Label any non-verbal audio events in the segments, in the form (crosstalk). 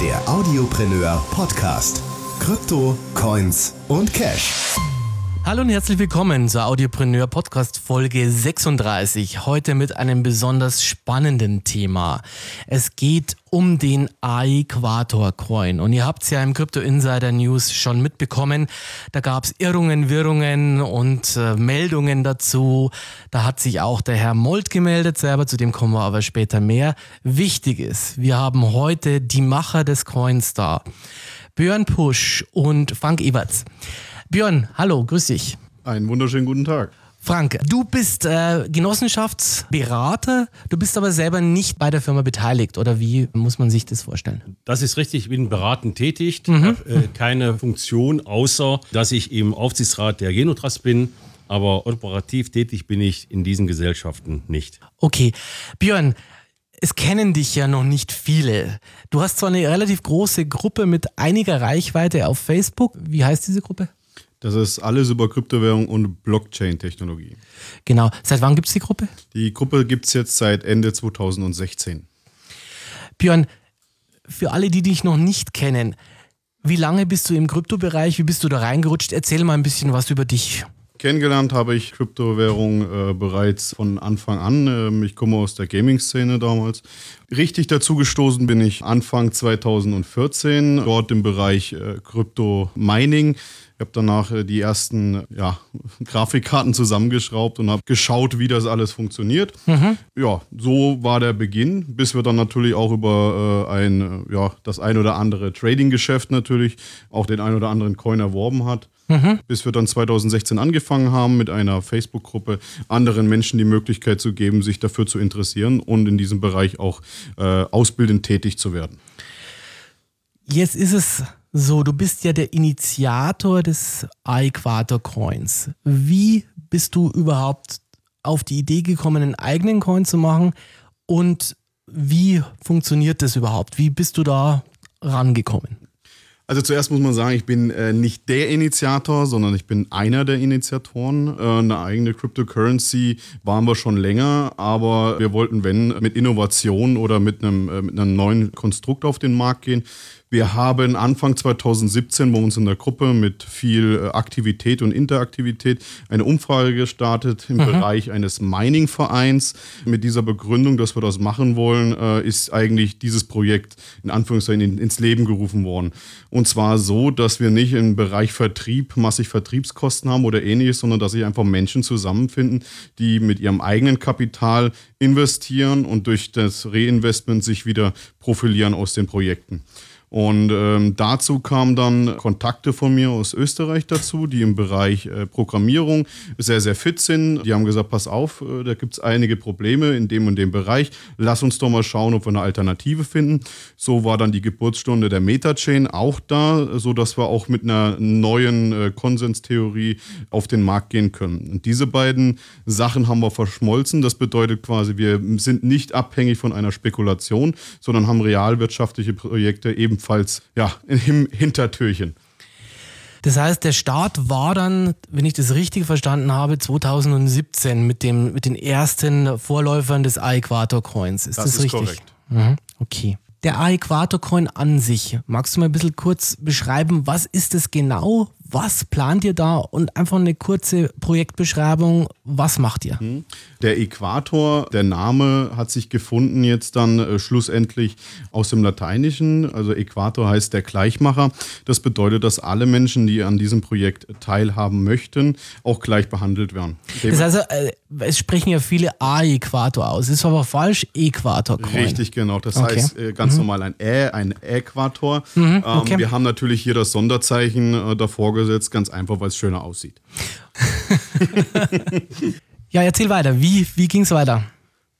Der Audiopreneur Podcast. Krypto, Coins und Cash. Hallo und herzlich willkommen zur Audiopreneur Podcast Folge 36. Heute mit einem besonders spannenden Thema. Es geht um den Aequator Coin. Und ihr habt es ja im Crypto Insider News schon mitbekommen. Da gab es Irrungen, Wirrungen und äh, Meldungen dazu. Da hat sich auch der Herr Molt gemeldet selber, zu dem kommen wir aber später mehr. Wichtig ist, wir haben heute die Macher des Coins da. Björn Pusch und Frank Eberts. Björn, hallo, grüß dich. Einen wunderschönen guten Tag. Frank, du bist äh, Genossenschaftsberater, du bist aber selber nicht bei der Firma beteiligt, oder wie muss man sich das vorstellen? Das ist richtig, ich bin beratend tätig, mhm. habe äh, keine Funktion, außer dass ich im Aufsichtsrat der Genotrust bin, aber operativ tätig bin ich in diesen Gesellschaften nicht. Okay, Björn, es kennen dich ja noch nicht viele. Du hast zwar eine relativ große Gruppe mit einiger Reichweite auf Facebook. Wie heißt diese Gruppe? Das ist alles über Kryptowährung und Blockchain-Technologie. Genau. Seit wann gibt es die Gruppe? Die Gruppe gibt es jetzt seit Ende 2016. Björn, für alle, die dich noch nicht kennen, wie lange bist du im Kryptobereich? Wie bist du da reingerutscht? Erzähl mal ein bisschen was über dich. Kennengelernt habe ich Kryptowährung äh, bereits von Anfang an. Ähm, ich komme aus der Gaming-Szene damals. Richtig dazu gestoßen bin ich Anfang 2014, dort im Bereich äh, Krypto-Mining. Ich habe danach äh, die ersten ja, (laughs) Grafikkarten zusammengeschraubt und habe geschaut, wie das alles funktioniert. Mhm. Ja, so war der Beginn, bis wir dann natürlich auch über äh, ein, ja, das ein oder andere Trading-Geschäft natürlich auch den ein oder anderen Coin erworben hat. Mhm. Bis wir dann 2016 angefangen haben, mit einer Facebook-Gruppe anderen Menschen die Möglichkeit zu geben, sich dafür zu interessieren und in diesem Bereich auch äh, ausbildend tätig zu werden. Jetzt ist es so, du bist ja der Initiator des Aequator Coins. Wie bist du überhaupt auf die Idee gekommen, einen eigenen Coin zu machen? Und wie funktioniert das überhaupt? Wie bist du da rangekommen? Also zuerst muss man sagen, ich bin äh, nicht der Initiator, sondern ich bin einer der Initiatoren. Äh, eine eigene Cryptocurrency waren wir schon länger, aber wir wollten, wenn, mit Innovation oder mit einem, äh, mit einem neuen Konstrukt auf den Markt gehen. Wir haben Anfang 2017 bei uns in der Gruppe mit viel äh, Aktivität und Interaktivität eine Umfrage gestartet im mhm. Bereich eines Mining-Vereins. Mit dieser Begründung, dass wir das machen wollen, äh, ist eigentlich dieses Projekt in Anführungszeichen ins Leben gerufen worden. Und zwar so, dass wir nicht im Bereich Vertrieb massig Vertriebskosten haben oder ähnliches, sondern dass sich einfach Menschen zusammenfinden, die mit ihrem eigenen Kapital investieren und durch das Reinvestment sich wieder profilieren aus den Projekten. Und ähm, dazu kamen dann Kontakte von mir aus Österreich dazu, die im Bereich äh, Programmierung sehr, sehr fit sind. Die haben gesagt, pass auf, äh, da gibt es einige Probleme in dem und dem Bereich. Lass uns doch mal schauen, ob wir eine Alternative finden. So war dann die Geburtsstunde der Metachain auch da, sodass wir auch mit einer neuen äh, Konsenstheorie auf den Markt gehen können. Und diese beiden Sachen haben wir verschmolzen. Das bedeutet quasi, wir sind nicht abhängig von einer Spekulation, sondern haben realwirtschaftliche Projekte ebenfalls ebenfalls ja, im Hintertürchen. Das heißt, der Start war dann, wenn ich das richtig verstanden habe, 2017 mit, dem, mit den ersten Vorläufern des A-Äquator Coins. Ist das, das ist richtig? korrekt. Mhm. Okay. Der A-Äquator Coin an sich, magst du mal ein bisschen kurz beschreiben, was ist es genau? Was plant ihr da? Und einfach eine kurze Projektbeschreibung. Was macht ihr? Mhm. Der Äquator, der Name hat sich gefunden jetzt dann äh, schlussendlich aus dem Lateinischen. Also Äquator heißt der Gleichmacher. Das bedeutet, dass alle Menschen, die an diesem Projekt teilhaben möchten, auch gleich behandelt werden. Das heißt, äh, es sprechen ja viele A-Äquator aus. Ist aber falsch, Äquator. -Coin. Richtig, genau. Das okay. heißt äh, ganz mhm. normal ein Ä, ein Äquator. Mhm, ähm, okay. ähm, wir haben natürlich hier das Sonderzeichen davor vorgesetzt, ganz einfach, weil es schöner aussieht. (laughs) (laughs) ja, erzähl weiter. Wie, wie ging es weiter?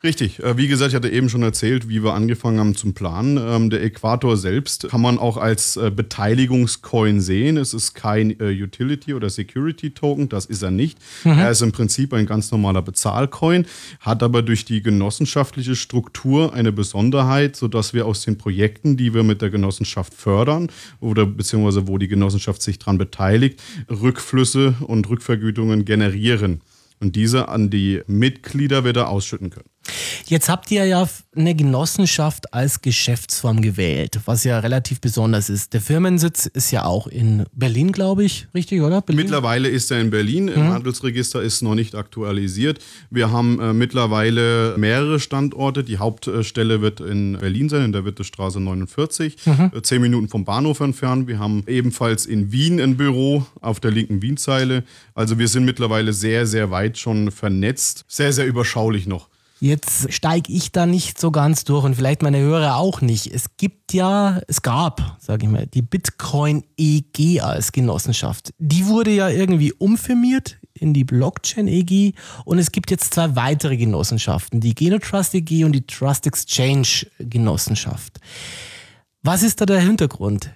Richtig. Äh, wie gesagt, ich hatte eben schon erzählt, wie wir angefangen haben zum Planen. Ähm, der Äquator selbst kann man auch als äh, Beteiligungscoin sehen. Es ist kein äh, Utility oder Security Token, das ist er nicht. Mhm. Er ist im Prinzip ein ganz normaler Bezahlcoin, hat aber durch die genossenschaftliche Struktur eine Besonderheit, sodass wir aus den Projekten, die wir mit der Genossenschaft fördern oder beziehungsweise wo die Genossenschaft sich daran beteiligt, Rückflüsse und Rückvergütungen generieren und diese an die Mitglieder wieder ausschütten können. Jetzt habt ihr ja eine Genossenschaft als Geschäftsform gewählt, was ja relativ besonders ist. Der Firmensitz ist ja auch in Berlin, glaube ich, richtig, oder? Berlin? Mittlerweile ist er in Berlin. Im Handelsregister ist noch nicht aktualisiert. Wir haben äh, mittlerweile mehrere Standorte. Die Hauptstelle wird in Berlin sein, in der Wittestraße 49, äh, zehn Minuten vom Bahnhof entfernt. Wir haben ebenfalls in Wien ein Büro auf der linken Wienzeile. Also wir sind mittlerweile sehr, sehr weit schon vernetzt. Sehr, sehr überschaulich noch. Jetzt steige ich da nicht so ganz durch und vielleicht meine Hörer auch nicht. Es gibt ja, es gab, sage ich mal, die Bitcoin EG als Genossenschaft. Die wurde ja irgendwie umfirmiert in die Blockchain EG und es gibt jetzt zwei weitere Genossenschaften, die Genotrust EG und die Trust Exchange Genossenschaft. Was ist da der Hintergrund,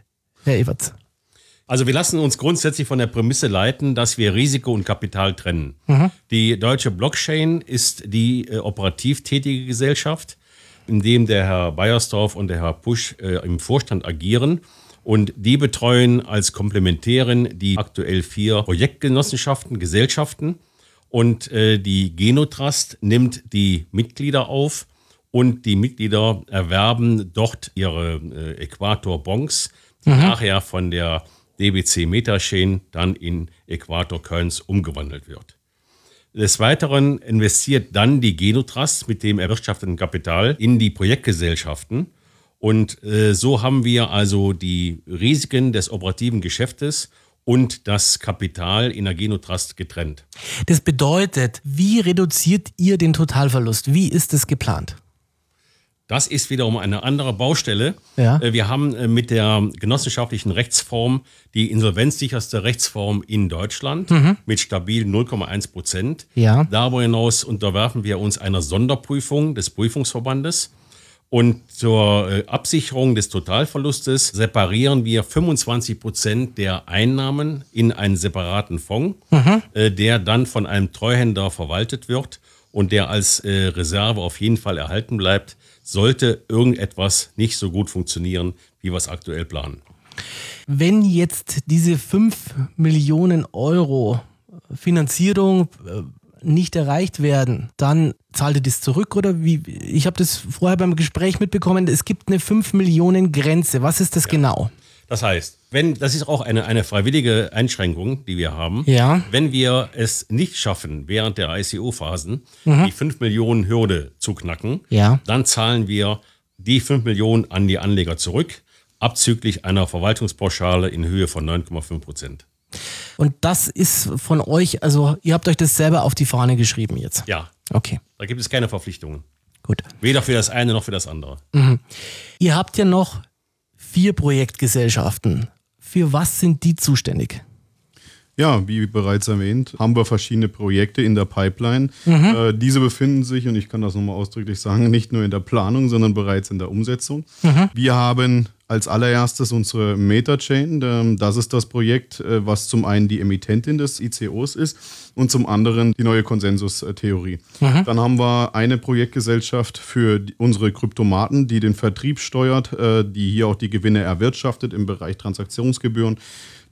Herr Everts? Also wir lassen uns grundsätzlich von der Prämisse leiten, dass wir Risiko und Kapital trennen. Die deutsche Blockchain ist die äh, operativ tätige Gesellschaft, in dem der Herr Beiersdorf und der Herr Pusch äh, im Vorstand agieren. Und die betreuen als Komplementärin die aktuell vier Projektgenossenschaften, Gesellschaften. Und äh, die Genotrust nimmt die Mitglieder auf und die Mitglieder erwerben dort ihre äh, Äquator-Bonds, die nachher von der DBC Metachain dann in Äquator Coins umgewandelt wird. Des Weiteren investiert dann die Genotrust mit dem erwirtschafteten Kapital in die Projektgesellschaften. Und äh, so haben wir also die Risiken des operativen Geschäftes und das Kapital in der Genotrust getrennt. Das bedeutet, wie reduziert ihr den Totalverlust? Wie ist es geplant? Das ist wiederum eine andere Baustelle. Ja. Äh, Wir haben äh, mit der genossenschaftlichen Rechtsform die insolvenzsicherste Rechtsform in Deutschland mit stabil 0,1 Prozent. Ja. Darüber hinaus unterwerfen wir uns einer Sonderprüfung des Prüfungsverbandes. Und zur äh, Absicherung des Totalverlustes separieren wir 25 Prozent der Einnahmen in einen separaten Fonds, äh, der dann von einem Treuhänder verwaltet wird und der als Reserve auf jeden Fall erhalten bleibt, sollte irgendetwas nicht so gut funktionieren, wie wir es aktuell planen. Wenn jetzt diese 5 Millionen Euro Finanzierung äh, nicht erreicht werden, dann zahlt ihr das zurück oder wie? Ich habe das vorher beim Gespräch mitbekommen, es gibt eine 5 Millionen Grenze. Was ist das genau? Das heißt, wenn, das ist auch eine, eine freiwillige Einschränkung, die wir haben. Ja. Wenn wir es nicht schaffen, während der ICO-Phasen die 5 Millionen Hürde zu knacken, Ja. dann zahlen wir die 5 Millionen an die Anleger zurück, abzüglich einer Verwaltungspauschale in Höhe von 9,5 Prozent. Und das ist von euch, also ihr habt euch das selber auf die Fahne geschrieben jetzt. Ja, Okay, da gibt es keine Verpflichtungen. gut. Weder für das eine noch für das andere. Ihr habt ja noch vier Projektgesellschaften. Für was sind die zuständig? Ja, wie bereits erwähnt, haben wir verschiedene Projekte in der Pipeline. Äh, diese befinden sich, und ich kann das nochmal ausdrücklich sagen, nicht nur in der Planung, sondern bereits in der Umsetzung. Wir haben als allererstes unsere Metachain. Ähm, Das ist das Projekt, äh, was zum einen die Emittentin des ICOs ist und zum anderen die neue Konsensustheorie. Dann haben wir eine Projektgesellschaft für unsere Kryptomaten, die den Vertrieb steuert, äh, die hier auch die Gewinne erwirtschaftet im Bereich Transaktionsgebühren.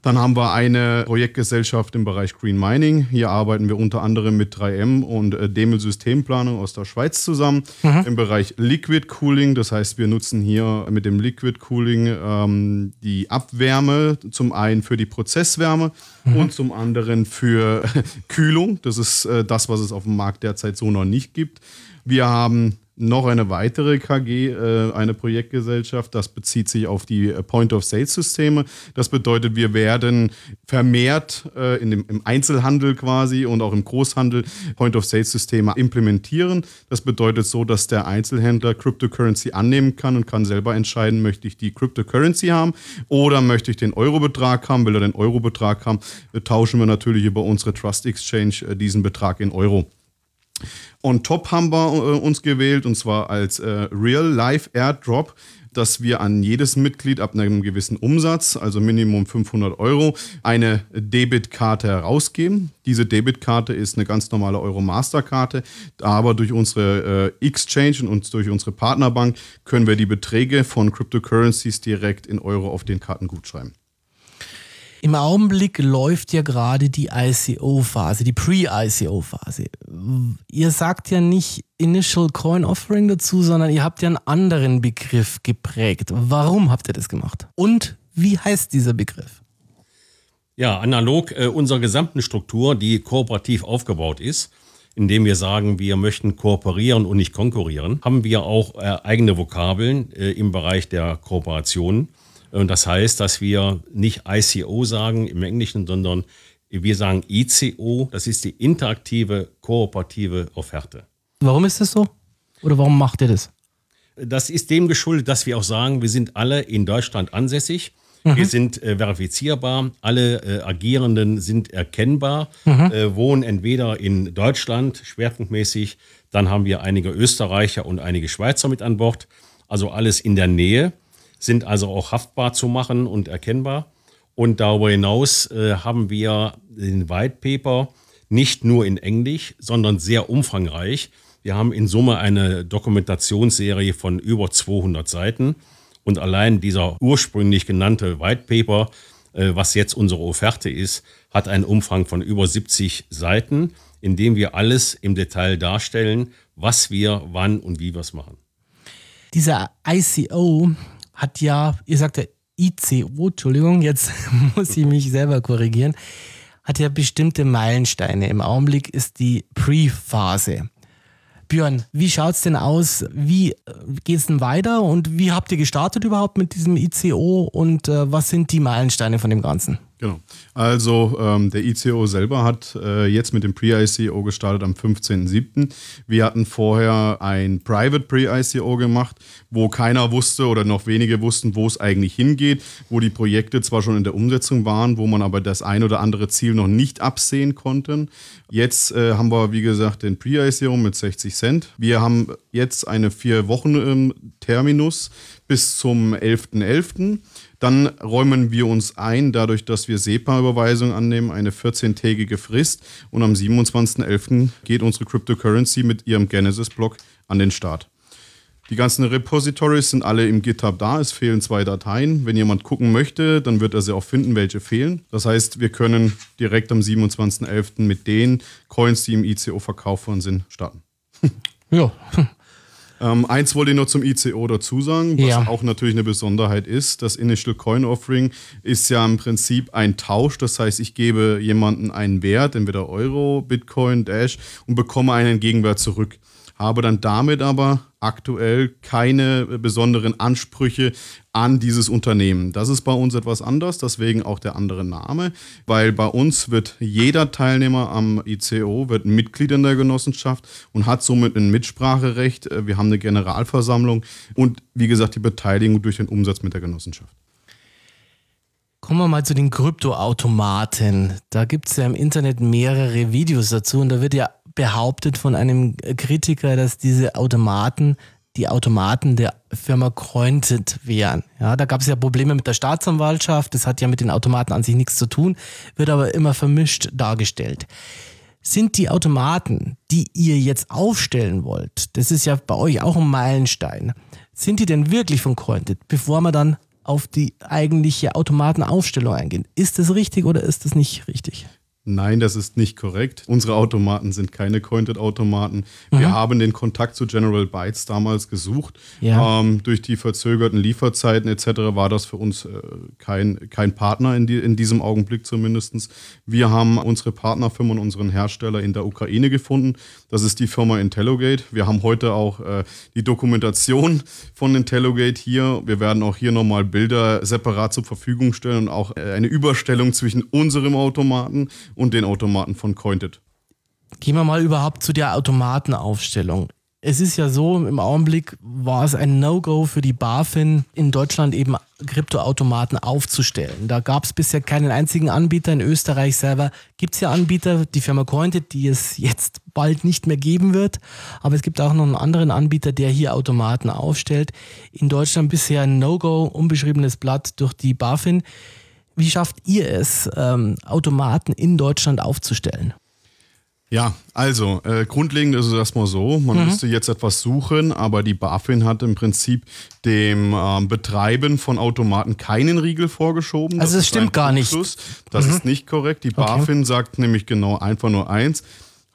Dann haben wir eine Projektgesellschaft im Bereich Green Mining. Hier arbeiten wir unter anderem mit 3M und äh, Demel Systemplanung aus der Schweiz zusammen. Im Bereich Liquid Cooling, das heißt, wir nutzen hier mit dem Liquid Cooling ähm, die Abwärme zum einen für die Prozesswärme und zum anderen für (laughs) Kühlung. Das ist äh, das, was es auf dem Markt derzeit so noch nicht gibt. Wir haben noch eine weitere KG, äh, eine Projektgesellschaft, das bezieht sich auf die äh, Point-of-Sale-Systeme. Das bedeutet, wir werden vermehrt äh, in dem, im Einzelhandel quasi und auch im Großhandel Point-of-Sale-Systeme implementieren. Das bedeutet so, dass der Einzelhändler Cryptocurrency annehmen kann und kann selber entscheiden, möchte ich die Cryptocurrency haben oder möchte ich den Eurobetrag haben. Will er den Eurobetrag haben, äh, tauschen wir natürlich über unsere Trust Exchange äh, diesen Betrag in Euro. On top haben wir äh, uns gewählt und zwar als äh, Real Life Airdrop, dass wir an jedes Mitglied ab einem gewissen Umsatz, also Minimum 500 Euro, eine Debitkarte herausgeben. Diese Debitkarte ist eine ganz normale Euro Masterkarte, aber durch unsere äh, Exchange und durch unsere Partnerbank können wir die Beträge von Cryptocurrencies direkt in Euro auf den Karten gutschreiben. Im Augenblick läuft ja gerade die ICO-Phase, die Pre-ICO-Phase. Ihr sagt ja nicht Initial Coin Offering dazu, sondern ihr habt ja einen anderen Begriff geprägt. Warum habt ihr das gemacht? Und wie heißt dieser Begriff? Ja, analog äh, unserer gesamten Struktur, die kooperativ aufgebaut ist, indem wir sagen, wir möchten kooperieren und nicht konkurrieren, haben wir auch äh, eigene Vokabeln äh, im Bereich der Kooperation. Und das heißt, dass wir nicht ICO sagen im Englischen, sondern wir sagen ICO, das ist die interaktive kooperative Offerte. Warum ist das so? Oder warum macht ihr das? Das ist dem geschuldet, dass wir auch sagen, wir sind alle in Deutschland ansässig. Mhm. Wir sind äh, verifizierbar, alle äh, Agierenden sind erkennbar, mhm. äh, wohnen entweder in Deutschland schwerpunktmäßig, dann haben wir einige Österreicher und einige Schweizer mit an Bord, also alles in der Nähe, sind also auch haftbar zu machen und erkennbar. Und darüber hinaus äh, haben wir den White Paper nicht nur in Englisch, sondern sehr umfangreich. Wir haben in Summe eine Dokumentationsserie von über 200 Seiten und allein dieser ursprünglich genannte White Paper, äh, was jetzt unsere Offerte ist, hat einen Umfang von über 70 Seiten, in dem wir alles im Detail darstellen, was wir wann und wie wir es machen. Dieser ICO hat ja, ihr sagt ja ICO, Entschuldigung, jetzt (laughs) muss ich mich selber korrigieren, hat ja bestimmte Meilensteine. Im Augenblick ist die Pre-Phase. Björn, wie schaut es denn aus? Wie äh, geht es denn weiter und wie habt ihr gestartet überhaupt mit diesem ICO und äh, was sind die Meilensteine von dem Ganzen? Genau. Also ähm, der ICO selber hat äh, jetzt mit dem Pre-ICO gestartet am 15.07. Wir hatten vorher ein Private Pre-ICO gemacht, wo keiner wusste oder noch wenige wussten, wo es eigentlich hingeht, wo die Projekte zwar schon in der Umsetzung waren, wo man aber das ein oder andere Ziel noch nicht absehen konnte. Jetzt äh, haben wir, wie gesagt, den Pre-ICO mit 60 Cent. Wir haben jetzt eine vier Wochen ähm, Terminus bis zum 11.11. .11. Dann räumen wir uns ein, dadurch, dass wir SEPA-Überweisung annehmen, eine 14-tägige Frist. Und am 27.11. geht unsere Cryptocurrency mit ihrem Genesis-Block an den Start. Die ganzen Repositories sind alle im GitHub da. Es fehlen zwei Dateien. Wenn jemand gucken möchte, dann wird er sie auch finden, welche fehlen. Das heißt, wir können direkt am 27.11. mit den Coins, die im ICO verkauft worden sind, starten. Ja, ähm, eins wollte ich noch zum ICO dazu sagen, was ja. auch natürlich eine Besonderheit ist. Das Initial Coin Offering ist ja im Prinzip ein Tausch. Das heißt, ich gebe jemanden einen Wert, entweder Euro, Bitcoin, Dash und bekomme einen Gegenwert zurück habe dann damit aber aktuell keine besonderen Ansprüche an dieses Unternehmen. Das ist bei uns etwas anders, deswegen auch der andere Name, weil bei uns wird jeder Teilnehmer am ICO wird Mitglied in der Genossenschaft und hat somit ein Mitspracherecht. Wir haben eine Generalversammlung und wie gesagt die Beteiligung durch den Umsatz mit der Genossenschaft. Kommen wir mal zu den Kryptoautomaten. Da gibt es ja im Internet mehrere Videos dazu und da wird ja behauptet von einem Kritiker, dass diese Automaten die Automaten der Firma Cointed wären. Ja, da gab es ja Probleme mit der Staatsanwaltschaft, das hat ja mit den Automaten an sich nichts zu tun, wird aber immer vermischt dargestellt. Sind die Automaten, die ihr jetzt aufstellen wollt, das ist ja bei euch auch ein Meilenstein, sind die denn wirklich von Cointed, bevor wir dann auf die eigentliche Automatenaufstellung eingehen? Ist das richtig oder ist das nicht richtig? Nein, das ist nicht korrekt. Unsere Automaten sind keine Cointed-Automaten. Wir haben den Kontakt zu General Bytes damals gesucht. Ja. Ähm, durch die verzögerten Lieferzeiten etc. war das für uns äh, kein, kein Partner in, die, in diesem Augenblick zumindest. Wir haben unsere Partnerfirmen und unseren Hersteller in der Ukraine gefunden. Das ist die Firma Intellogate. Wir haben heute auch äh, die Dokumentation von Intellogate hier. Wir werden auch hier nochmal Bilder separat zur Verfügung stellen und auch äh, eine Überstellung zwischen unserem Automaten und den Automaten von Cointed. Gehen wir mal überhaupt zu der Automatenaufstellung. Es ist ja so, im Augenblick war es ein No-Go für die BaFin, in Deutschland eben Kryptoautomaten aufzustellen. Da gab es bisher keinen einzigen Anbieter. In Österreich selber gibt es ja Anbieter, die Firma Cointed, die es jetzt bald nicht mehr geben wird. Aber es gibt auch noch einen anderen Anbieter, der hier Automaten aufstellt. In Deutschland bisher ein No-Go, unbeschriebenes Blatt durch die BaFin. Wie schafft ihr es, ähm, Automaten in Deutschland aufzustellen? Ja, also äh, grundlegend ist es erstmal so, man mhm. müsste jetzt etwas suchen, aber die BaFin hat im Prinzip dem ähm, Betreiben von Automaten keinen Riegel vorgeschoben. Also das stimmt gar nicht. Das mhm. ist nicht korrekt. Die BaFin okay. sagt nämlich genau einfach nur eins,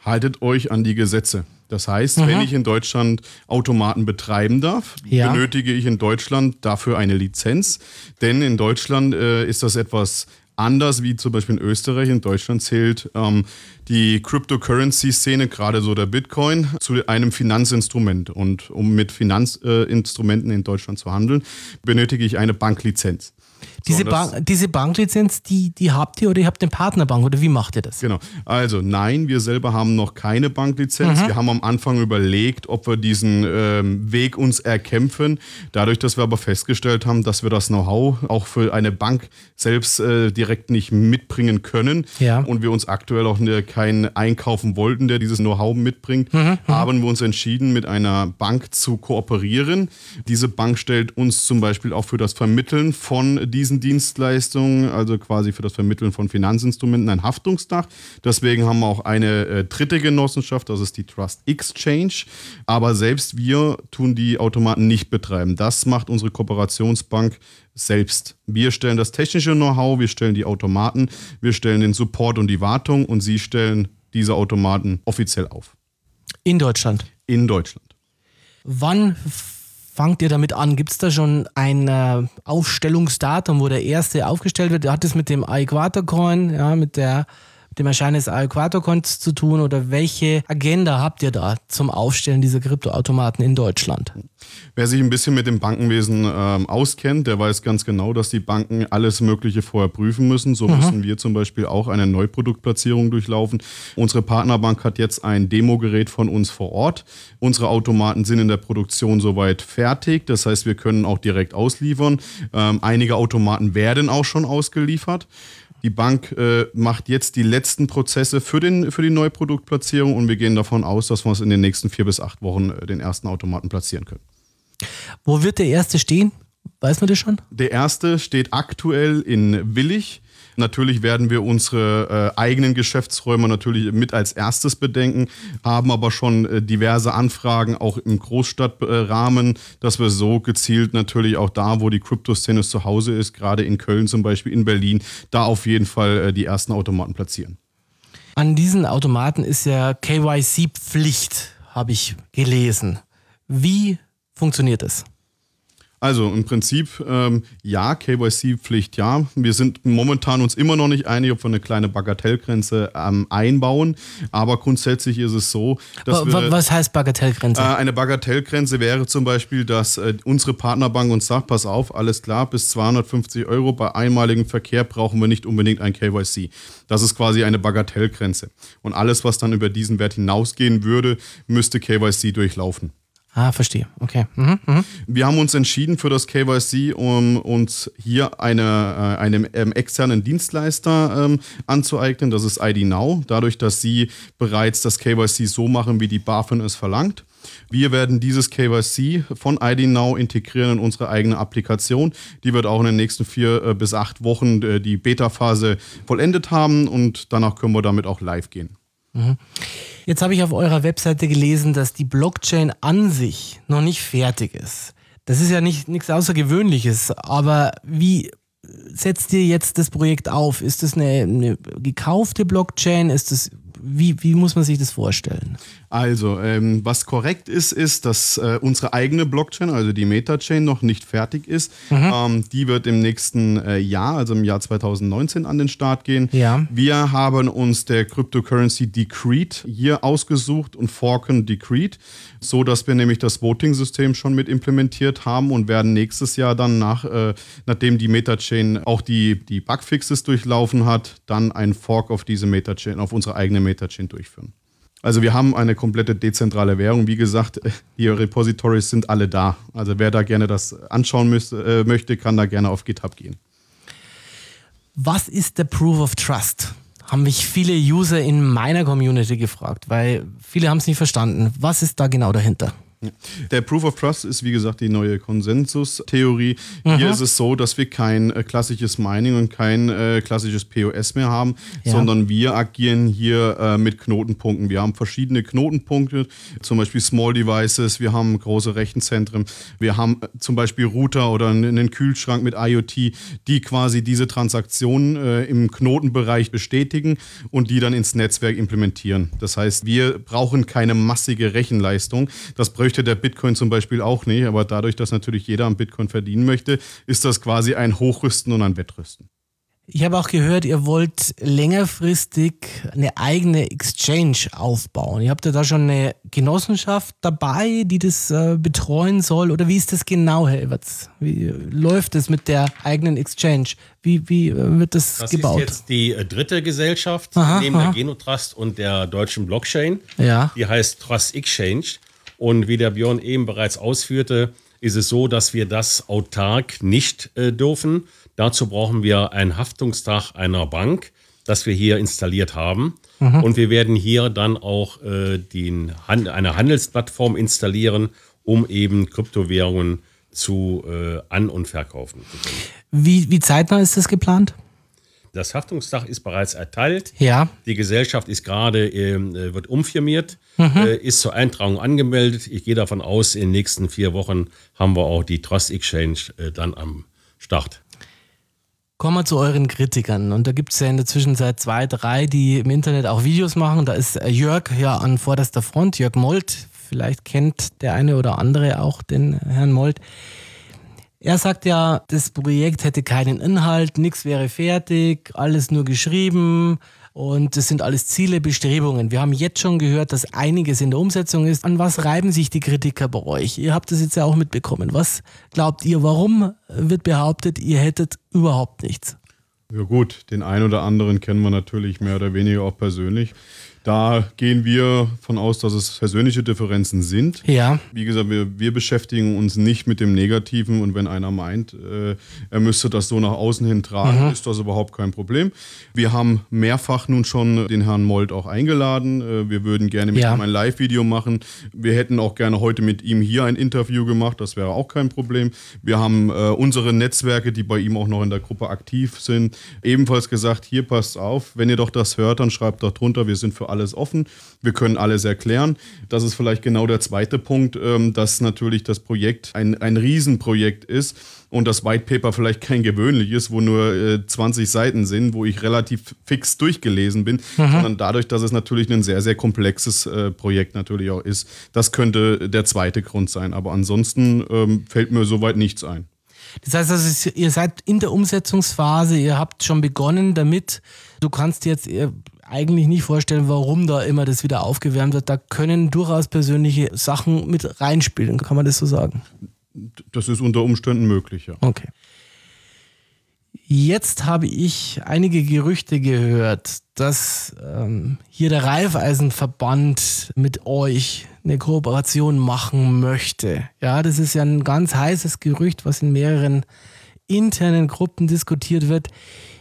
haltet euch an die Gesetze. Das heißt, mhm. wenn ich in Deutschland Automaten betreiben darf, ja. benötige ich in Deutschland dafür eine Lizenz. Denn in Deutschland äh, ist das etwas anders wie zum Beispiel in Österreich. In Deutschland zählt ähm, die Cryptocurrency-Szene, gerade so der Bitcoin, zu einem Finanzinstrument. Und um mit Finanzinstrumenten äh, in Deutschland zu handeln, benötige ich eine Banklizenz. Diese, Bank, diese Banklizenz, die, die habt ihr oder ihr habt eine Partnerbank oder wie macht ihr das? Genau. Also nein, wir selber haben noch keine Banklizenz. Mhm. Wir haben am Anfang überlegt, ob wir diesen ähm, Weg uns erkämpfen. Dadurch, dass wir aber festgestellt haben, dass wir das Know-how auch für eine Bank selbst äh, direkt nicht mitbringen können ja. und wir uns aktuell auch ne, keinen einkaufen wollten, der dieses Know-how mitbringt, mhm. mhm. haben wir uns entschieden, mit einer Bank zu kooperieren. Diese Bank stellt uns zum Beispiel auch für das Vermitteln von diesen Dienstleistungen, also quasi für das Vermitteln von Finanzinstrumenten, ein Haftungsdach. Deswegen haben wir auch eine äh, dritte Genossenschaft, das ist die Trust Exchange. Aber selbst wir tun die Automaten nicht betreiben. Das macht unsere Kooperationsbank selbst. Wir stellen das technische Know-how, wir stellen die Automaten, wir stellen den Support und die Wartung und sie stellen diese Automaten offiziell auf. In Deutschland? In Deutschland. Wann fangt ihr damit an? Gibt es da schon ein äh, Aufstellungsdatum, wo der erste aufgestellt wird? Hat es mit dem iQuator Coin, ja, mit der dem Erscheinen des Äquatorkonts zu tun oder welche Agenda habt ihr da zum Aufstellen dieser Kryptoautomaten in Deutschland? Wer sich ein bisschen mit dem Bankenwesen ähm, auskennt, der weiß ganz genau, dass die Banken alles Mögliche vorher prüfen müssen. So mhm. müssen wir zum Beispiel auch eine Neuproduktplatzierung durchlaufen. Unsere Partnerbank hat jetzt ein Demogerät von uns vor Ort. Unsere Automaten sind in der Produktion soweit fertig. Das heißt, wir können auch direkt ausliefern. Ähm, einige Automaten werden auch schon ausgeliefert. Die Bank äh, macht jetzt die letzten Prozesse für, den, für die Neuproduktplatzierung und wir gehen davon aus, dass wir es in den nächsten vier bis acht Wochen äh, den ersten Automaten platzieren können. Wo wird der erste stehen? Weiß man das schon? Der erste steht aktuell in Willig. Natürlich werden wir unsere äh, eigenen Geschäftsräume natürlich mit als erstes bedenken, haben aber schon äh, diverse Anfragen auch im Großstadtrahmen, dass wir so gezielt natürlich auch da, wo die Kryptoszene zu Hause ist, gerade in Köln zum Beispiel, in Berlin, da auf jeden Fall äh, die ersten Automaten platzieren. An diesen Automaten ist ja KYC-Pflicht, habe ich gelesen. Wie funktioniert es? Also im Prinzip ähm, ja, KYC-Pflicht ja. Wir sind momentan uns immer noch nicht einig, ob wir eine kleine Bagatellgrenze ähm, einbauen. Aber grundsätzlich ist es so, dass wir, Was heißt Bagatellgrenze? Äh, eine Bagatellgrenze wäre zum Beispiel, dass äh, unsere Partnerbank uns sagt, pass auf, alles klar, bis 250 Euro bei einmaligem Verkehr brauchen wir nicht unbedingt ein KYC. Das ist quasi eine Bagatellgrenze. Und alles, was dann über diesen Wert hinausgehen würde, müsste KYC durchlaufen. Ah, verstehe. Okay. Mhm, mh. Wir haben uns entschieden für das KYC, um uns hier eine, äh, einem ähm, externen Dienstleister ähm, anzueignen. Das ist ID Now. Dadurch, dass sie bereits das KYC so machen, wie die BaFin es verlangt. Wir werden dieses KYC von ID Now integrieren in unsere eigene Applikation. Die wird auch in den nächsten vier äh, bis acht Wochen äh, die Beta-Phase vollendet haben und danach können wir damit auch live gehen. Mhm. Jetzt habe ich auf eurer Webseite gelesen, dass die Blockchain an sich noch nicht fertig ist. Das ist ja nicht nichts Außergewöhnliches, aber wie setzt ihr jetzt das Projekt auf? Ist das eine, eine gekaufte Blockchain? Ist das wie, wie muss man sich das vorstellen? Also, ähm, was korrekt ist, ist, dass äh, unsere eigene Blockchain, also die Metachain, noch nicht fertig ist. Mhm. Ähm, die wird im nächsten äh, Jahr, also im Jahr 2019, an den Start gehen. Ja. Wir haben uns der Cryptocurrency Decreed hier ausgesucht und forken Decreed, so dass wir nämlich das Voting-System schon mit implementiert haben und werden nächstes Jahr dann nach, äh, nachdem die Metachain auch die, die Bugfixes durchlaufen hat, dann ein Fork auf diese Metachain, auf unsere eigene Metachain Metachin durchführen. Also wir haben eine komplette dezentrale Währung. Wie gesagt, (laughs) die Repositories sind alle da. Also wer da gerne das anschauen müsste, äh, möchte, kann da gerne auf GitHub gehen. Was ist der Proof of Trust? Haben mich viele User in meiner Community gefragt, weil viele haben es nicht verstanden. Was ist da genau dahinter? Der Proof of Trust ist, wie gesagt, die neue Konsensustheorie. Hier ist es so, dass wir kein äh, klassisches Mining und kein äh, klassisches POS mehr haben, Ja. sondern wir agieren hier äh, mit Knotenpunkten. Wir haben verschiedene Knotenpunkte, zum Beispiel Small Devices, wir haben große Rechenzentren, wir haben äh, zum Beispiel Router oder einen einen Kühlschrank mit IoT, die quasi diese Transaktionen äh, im Knotenbereich bestätigen und die dann ins Netzwerk implementieren. Das heißt, wir brauchen keine massige Rechenleistung. Das bräuchte der Bitcoin zum Beispiel auch nicht, aber dadurch, dass natürlich jeder am Bitcoin verdienen möchte, ist das quasi ein Hochrüsten und ein Wettrüsten. Ich habe auch gehört, ihr wollt längerfristig eine eigene Exchange aufbauen. Ihr habt ja da schon eine Genossenschaft dabei, die das äh, betreuen soll? Oder wie ist das genau, Herr Everts? Wie äh, läuft es mit der eigenen Exchange? Wie, wie äh, wird das, Das gebaut? ist jetzt die dritte Gesellschaft Aha, neben aha. der Genotrust und der deutschen Blockchain. Ja. Die heißt Trust Exchange. Und wie der Björn eben bereits ausführte, ist es so, dass wir das autark nicht äh, dürfen. Dazu brauchen wir einen Haftungstag einer Bank, das wir hier installiert haben. Und wir werden hier dann auch äh, den Han eine Handelsplattform installieren, um eben Kryptowährungen zu äh, an- und verkaufen. Wie, wie zeitnah ist das geplant? Das Haftungsdach ist bereits erteilt. Ja. Die Gesellschaft ist gerade, ähm, äh, wird umfirmiert, äh, ist zur Eintragung angemeldet. Ich gehe davon aus, in den nächsten vier Wochen haben wir auch die Trust Exchange äh, dann am Start. Kommen wir zu euren Kritikern. Und da gibt es ja in der Zwischenzeit zwei, drei, die im Internet auch Videos machen. Da ist äh, Jörg ja an vorderster Front, Jörg Molt. Vielleicht kennt der eine oder andere auch den Herrn Molt. Er sagt ja, das Projekt hätte keinen Inhalt, nichts wäre fertig, alles nur geschrieben und das sind alles Ziele, Bestrebungen. Wir haben jetzt schon gehört, dass einiges in der Umsetzung ist. An was reiben sich die Kritiker bei euch? Ihr habt das jetzt ja auch mitbekommen. Was glaubt ihr, warum wird behauptet, ihr hättet überhaupt nichts? Ja gut, den einen oder anderen kennen wir natürlich mehr oder weniger auch persönlich. Da gehen wir von aus, dass es persönliche Differenzen sind. Ja. Wie gesagt, wir, wir beschäftigen uns nicht mit dem Negativen und wenn einer meint, äh, er müsste das so nach außen hin tragen, ist das überhaupt kein Problem. Wir haben mehrfach nun schon den Herrn Molt auch eingeladen. Äh, wir würden gerne mit Ja. ihm ein Live-Video machen. Wir hätten auch gerne heute mit ihm hier ein Interview gemacht, das wäre auch kein Problem. Wir haben äh, unsere Netzwerke, die bei ihm auch noch in der Gruppe aktiv sind, ebenfalls gesagt, hier passt auf, wenn ihr doch das hört, dann schreibt doch drunter, wir sind für alles offen, wir können alles erklären. Das ist vielleicht genau der zweite Punkt, ähm, dass natürlich das Projekt ein, ein Riesenprojekt ist und das White Paper vielleicht kein gewöhnliches, wo nur äh, 20 Seiten sind, wo ich relativ fix durchgelesen bin, sondern dadurch, dass es natürlich ein sehr, sehr komplexes äh, Projekt natürlich auch ist. Das könnte der zweite Grund sein. Aber ansonsten ähm, fällt mir soweit nichts ein. Das heißt, also, ihr seid in der Umsetzungsphase, ihr habt schon begonnen damit. Du kannst jetzt eigentlich nicht vorstellen, warum da immer das wieder aufgewärmt wird. Da können durchaus persönliche Sachen mit reinspielen, kann man das so sagen? Das ist unter Umständen möglich, ja. Okay. Jetzt habe ich einige Gerüchte gehört, dass ähm, hier der Raiffeisenverband mit euch eine Kooperation machen möchte. Ja, das ist ja ein ganz heißes Gerücht, was in mehreren internen Gruppen diskutiert wird.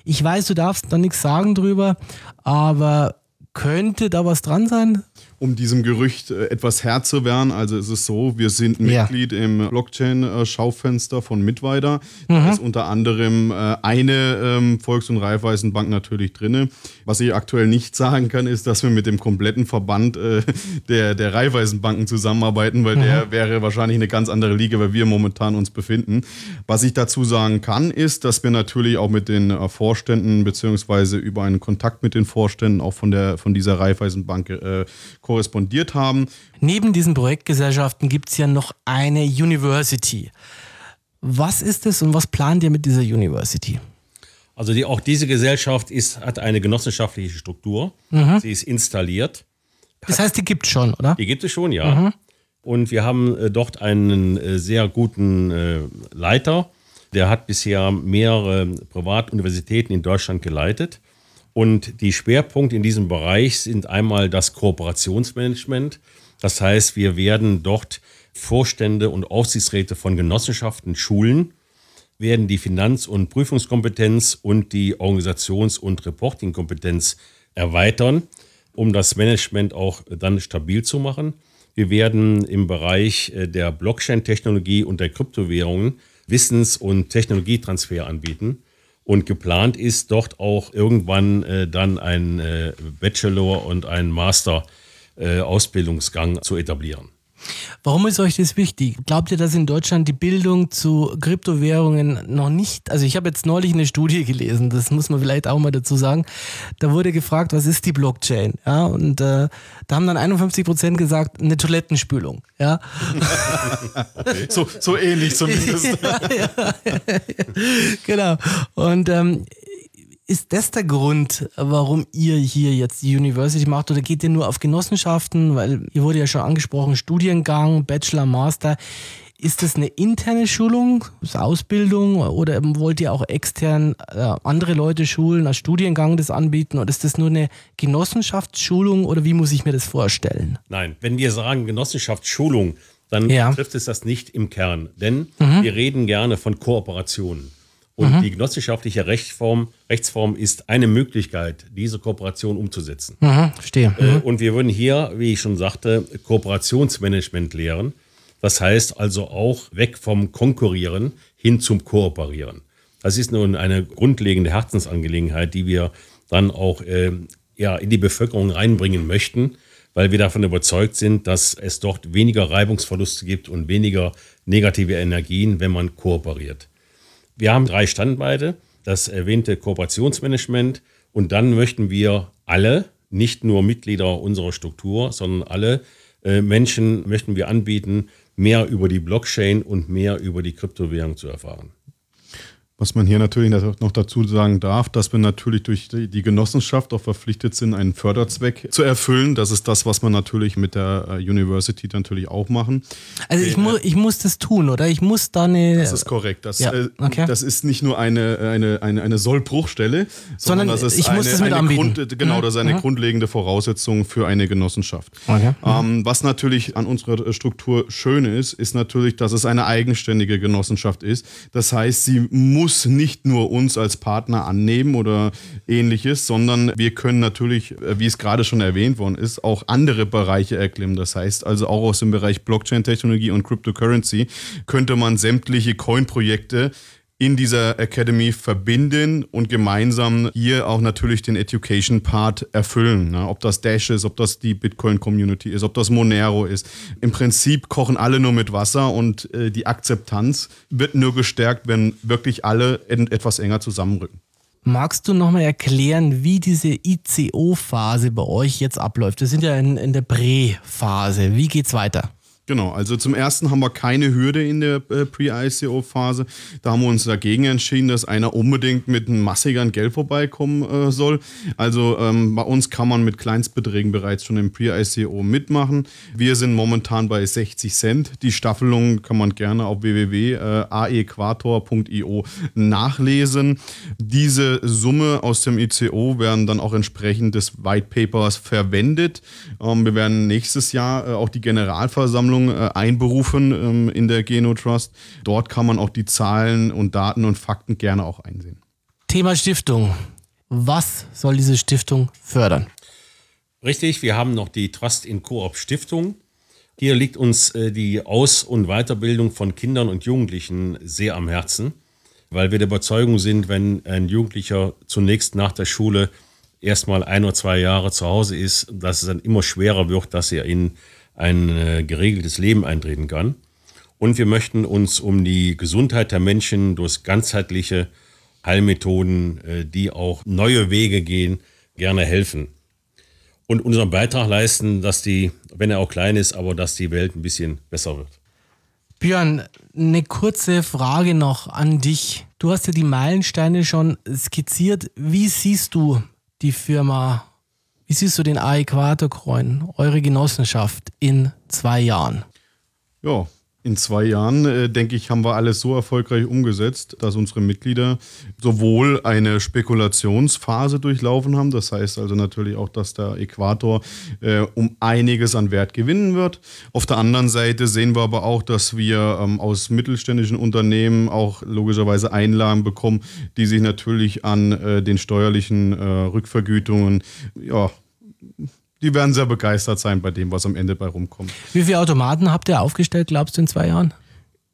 Ich weiß, du darfst da nichts sagen drüber, aber könnte da was dran sein? Um diesem Gerücht äh, etwas Herr zu werden, also es ist so, wir sind Ja. Mitglied im Blockchain-Schaufenster von Mitweiter. Da ist unter anderem äh, eine ähm, Volks- und Raiffeisenbank natürlich drinne. Was ich aktuell nicht sagen kann, ist, dass wir mit dem kompletten Verband äh, der, der Raiffeisenbanken zusammenarbeiten, weil der wäre wahrscheinlich eine ganz andere Liga, weil wir momentan uns befinden. Was ich dazu sagen kann, ist, dass wir natürlich auch mit den Vorständen beziehungsweise über einen Kontakt mit den Vorständen auch von, der, von dieser Raiffeisenbank äh, korrespondiert haben. Neben diesen Projektgesellschaften gibt es ja noch eine University. Was ist es und was plant ihr mit dieser University? Also die, auch diese Gesellschaft ist, hat eine genossenschaftliche Struktur. Sie ist installiert. Das heißt, die gibt es schon, oder? Die gibt es schon, ja. Und wir haben äh, dort einen äh, sehr guten äh, Leiter. Der hat bisher mehrere Privatuniversitäten in Deutschland geleitet. Und die Schwerpunkte in diesem Bereich sind einmal das Kooperationsmanagement. Das heißt, wir werden dort Vorstände und Aufsichtsräte von Genossenschaften schulen, werden die Finanz- und Prüfungskompetenz und die Organisations- und Reportingkompetenz erweitern, um das Management auch dann stabil zu machen. Wir werden im Bereich äh, der Blockchain-Technologie und der Kryptowährungen Wissens- und Technologietransfer anbieten. Und geplant ist dort auch irgendwann äh, dann ein äh, Bachelor- und ein Master-Ausbildungsgang äh, zu etablieren. Warum ist euch das wichtig? Glaubt ihr, dass in Deutschland die Bildung zu Kryptowährungen noch nicht, also ich habe jetzt neulich eine Studie gelesen, das muss man vielleicht auch mal dazu sagen, da wurde gefragt, was ist die Blockchain? Ja, und äh, da haben dann 51 Prozent gesagt, eine Toilettenspülung. Ja. (laughs) so, so ähnlich zumindest. (laughs) ja, ja, ja, genau. Und ähm, ist das der Grund, warum ihr hier jetzt die University macht oder geht ihr nur auf Genossenschaften? Weil ihr wurde ja schon angesprochen, Studiengang, Bachelor, Master. Ist das eine interne Schulung, Ausbildung oder wollt ihr auch extern äh, andere Leute schulen, als Studiengang das anbieten oder ist das nur eine Genossenschaftsschulung oder wie muss ich mir das vorstellen? Nein, wenn wir sagen Genossenschaftsschulung, dann ja. trifft es das nicht im Kern, denn mhm. wir reden gerne von Kooperationen. Und mhm. die genossenschaftliche Rechtsform, Rechtsform ist eine Möglichkeit, diese Kooperation umzusetzen. Mhm, verstehe. Äh, mhm. Und wir würden hier, wie ich schon sagte, Kooperationsmanagement lehren. Das heißt also auch weg vom Konkurrieren hin zum Kooperieren. Das ist nun eine grundlegende Herzensangelegenheit, die wir dann auch äh, ja, in die Bevölkerung reinbringen möchten, weil wir davon überzeugt sind, dass es dort weniger Reibungsverluste gibt und weniger negative Energien, wenn man kooperiert. Wir haben drei Standbeine, das erwähnte Kooperationsmanagement und dann möchten wir alle, nicht nur Mitglieder unserer Struktur, sondern alle äh, Menschen möchten wir anbieten, mehr über die Blockchain und mehr über die Kryptowährung zu erfahren. Was man hier natürlich noch dazu sagen darf, dass wir natürlich durch die Genossenschaft auch verpflichtet sind, einen Förderzweck zu erfüllen. Das ist das, was man natürlich mit der äh, University natürlich auch machen. Also ich, äh, mu ich muss das tun, oder? Ich muss da eine... Das ist korrekt. Das, ja, äh, okay. das ist nicht nur eine, eine, eine, eine Sollbruchstelle, sondern, sondern das ist ich eine, muss das mit anbieten. Grund, genau, mhm. das ist eine mhm. grundlegende Voraussetzung für eine Genossenschaft. Okay. Ähm, was natürlich an unserer Struktur schön ist, ist natürlich, dass es eine eigenständige Genossenschaft ist. Das heißt, sie muss muss nicht nur uns als Partner annehmen oder ähnliches, sondern wir können natürlich, äh, wie es gerade schon erwähnt worden ist, auch andere Bereiche erklimmen. Das heißt also auch aus dem Bereich Blockchain-Technologie und Cryptocurrency könnte man sämtliche Coin-Projekte in dieser Academy verbinden und gemeinsam hier auch natürlich den Education-Part erfüllen. Ne? Ob das Dash ist, ob das die Bitcoin-Community ist, ob das Monero ist. Im Prinzip kochen alle nur mit Wasser und äh, die Akzeptanz wird nur gestärkt, wenn wirklich alle etwas enger zusammenrücken. Magst du nochmal erklären, wie diese ICO-Phase bei euch jetzt abläuft? Wir sind ja in, in der Prä-Phase. Wie geht's weiter? Genau, also zum ersten haben wir keine Hürde in der äh, Pre-ICO-Phase. Da haben wir uns dagegen entschieden, dass einer unbedingt mit einem massigeren Geld vorbeikommen äh, soll. Also ähm, bei uns kann man mit Kleinstbeträgen bereits schon im Pre-ICO mitmachen. Wir sind momentan bei 60 Cent. Die Staffelung kann man gerne auf www.aequator.io nachlesen. Diese Summe aus dem ICO werden dann auch entsprechend des White Papers verwendet. Ähm, wir werden nächstes Jahr äh, auch die Generalversammlung Versammlung äh, einberufen ähm, in der Genotrust. Dort kann man auch die Zahlen und Daten und Fakten gerne auch einsehen. Thema Stiftung. Was soll diese Stiftung fördern? Richtig, wir haben noch die Trust in Coop Stiftung. Hier liegt uns äh, die Aus- und Weiterbildung von Kindern und Jugendlichen sehr am Herzen, weil wir der Überzeugung sind, wenn ein Jugendlicher zunächst nach der Schule erstmal ein oder zwei Jahre zu Hause ist, dass es dann immer schwerer wird, dass er in ein äh, geregeltes Leben eintreten kann. Und wir möchten uns um die Gesundheit der Menschen durch ganzheitliche Heilmethoden, äh, die auch neue Wege gehen, gerne helfen. Und unseren Beitrag leisten, dass die, wenn er auch klein ist, aber dass die Welt ein bisschen besser wird. Björn, eine kurze Frage noch an dich. Du hast ja die Meilensteine schon skizziert. Wie siehst du die Firma wie siehst du den A-Äquator-Coin, eure Genossenschaft, in zwei Jahren? Ja, in zwei Jahren, äh, denke ich, haben wir alles so erfolgreich umgesetzt, dass unsere Mitglieder sowohl eine Spekulationsphase durchlaufen haben, das heißt also natürlich auch, dass der Äquator äh, um einiges an Wert gewinnen wird. Auf der anderen Seite sehen wir aber auch, dass wir ähm, aus mittelständischen Unternehmen auch logischerweise Einlagen bekommen, die sich natürlich an äh, den steuerlichen äh, Rückvergütungen ja, die werden sehr begeistert sein bei dem, was am Ende bei rumkommt. Wie viele Automaten habt ihr aufgestellt, glaubst du, in zwei Jahren?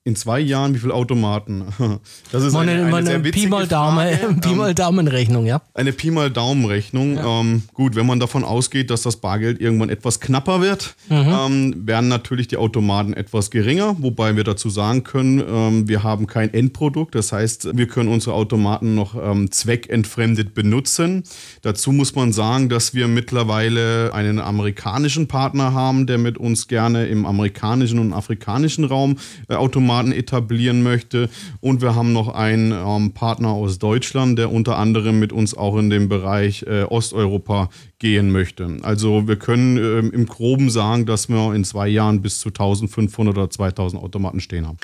In zwei Jahren, wie viele Automaten? (laughs) Das ist eine, eine, eine, eine Pi mal Daumen, Pi mal Daumen Rechnung, ja. Eine Pi mal Daumen Rechnung. Ja. Ähm, gut, wenn man davon ausgeht, dass das Bargeld irgendwann etwas knapper wird, mhm. ähm, werden natürlich die Automaten etwas geringer, wobei wir dazu sagen können, ähm, wir haben kein Endprodukt. Das heißt, wir können unsere Automaten noch ähm, zweckentfremdet benutzen. Dazu muss man sagen, dass wir mittlerweile einen amerikanischen Partner haben, der mit uns gerne im amerikanischen und afrikanischen Raum äh, Automaten Automaten etablieren möchte. Und wir haben noch einen ähm, Partner aus Deutschland, der unter anderem mit uns auch in den Bereich äh, Osteuropa gehen möchte. Also wir können äh, im Groben sagen, dass wir in zwei Jahren bis zu 1500 oder 2000 Automaten stehen haben.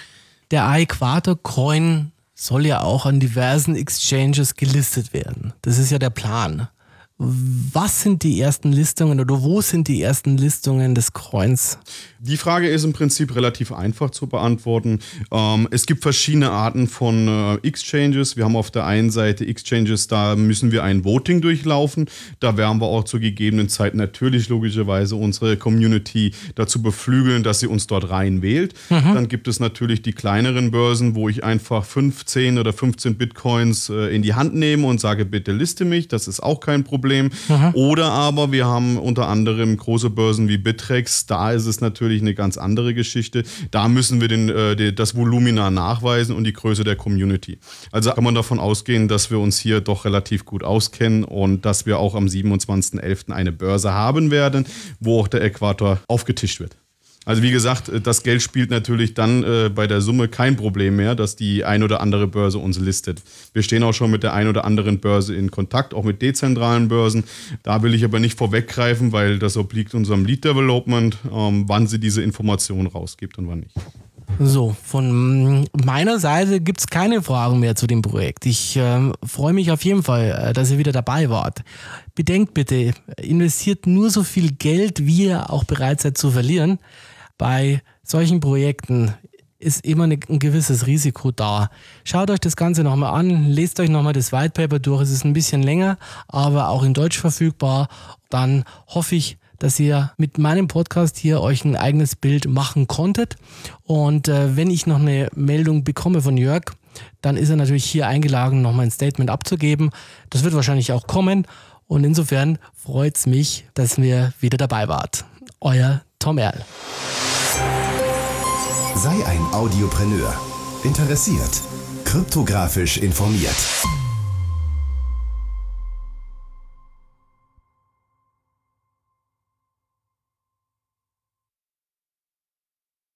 Der iQuator Coin soll ja auch an diversen Exchanges gelistet werden. Das ist ja der Plan. Was sind die ersten Listungen oder wo sind die ersten Listungen des Coins? Die Frage ist im Prinzip relativ einfach zu beantworten. Ähm, es gibt verschiedene Arten von äh, Exchanges. Wir haben auf der einen Seite Exchanges, da müssen wir ein Voting durchlaufen. Da werden wir auch zur gegebenen Zeit natürlich logischerweise unsere Community dazu beflügeln, dass sie uns dort rein wählt. Mhm. Dann gibt es natürlich die kleineren Börsen, wo ich einfach 15 oder 15 Bitcoins äh, in die Hand nehme und sage, bitte liste mich. Das ist auch kein Problem. Problem. Mhm. Oder aber wir haben unter anderem große Börsen wie Bitrex. Da ist es natürlich eine ganz andere Geschichte. Da müssen wir den, äh, das Volumina nachweisen und die Größe der Community. Also kann man davon ausgehen, dass wir uns hier doch relativ gut auskennen und dass wir auch am 27.11. eine Börse haben werden, wo auch der Äquator aufgetischt wird. Also wie gesagt, das Geld spielt natürlich dann äh, bei der Summe kein Problem mehr, dass die ein oder andere Börse uns listet. Wir stehen auch schon mit der ein oder anderen Börse in Kontakt, auch mit dezentralen Börsen. Da will ich aber nicht vorweggreifen, weil das obliegt unserem Lead Development, ähm, wann sie diese Informationen rausgibt und wann nicht. So, von meiner Seite gibt es keine Fragen mehr zu dem Projekt. Ich äh, freue mich auf jeden Fall, äh, dass ihr wieder dabei wart. Bedenkt bitte, investiert nur so viel Geld, wie ihr auch bereit seid zu verlieren bei solchen Projekten ist immer ein gewisses Risiko da. Schaut euch das Ganze nochmal an, lest euch nochmal das White Paper durch. Es ist ein bisschen länger, aber auch in Deutsch verfügbar. Dann hoffe ich, dass ihr mit meinem Podcast hier euch ein eigenes Bild machen konntet. Und äh, wenn ich noch eine Meldung bekomme von Jörg, dann ist er natürlich hier eingeladen, nochmal ein Statement abzugeben. Das wird wahrscheinlich auch kommen. Und insofern freut es mich, dass ihr wieder dabei wart. Euer Tom Erl. Sei ein Audiopreneur. Interessiert. Kryptografisch informiert.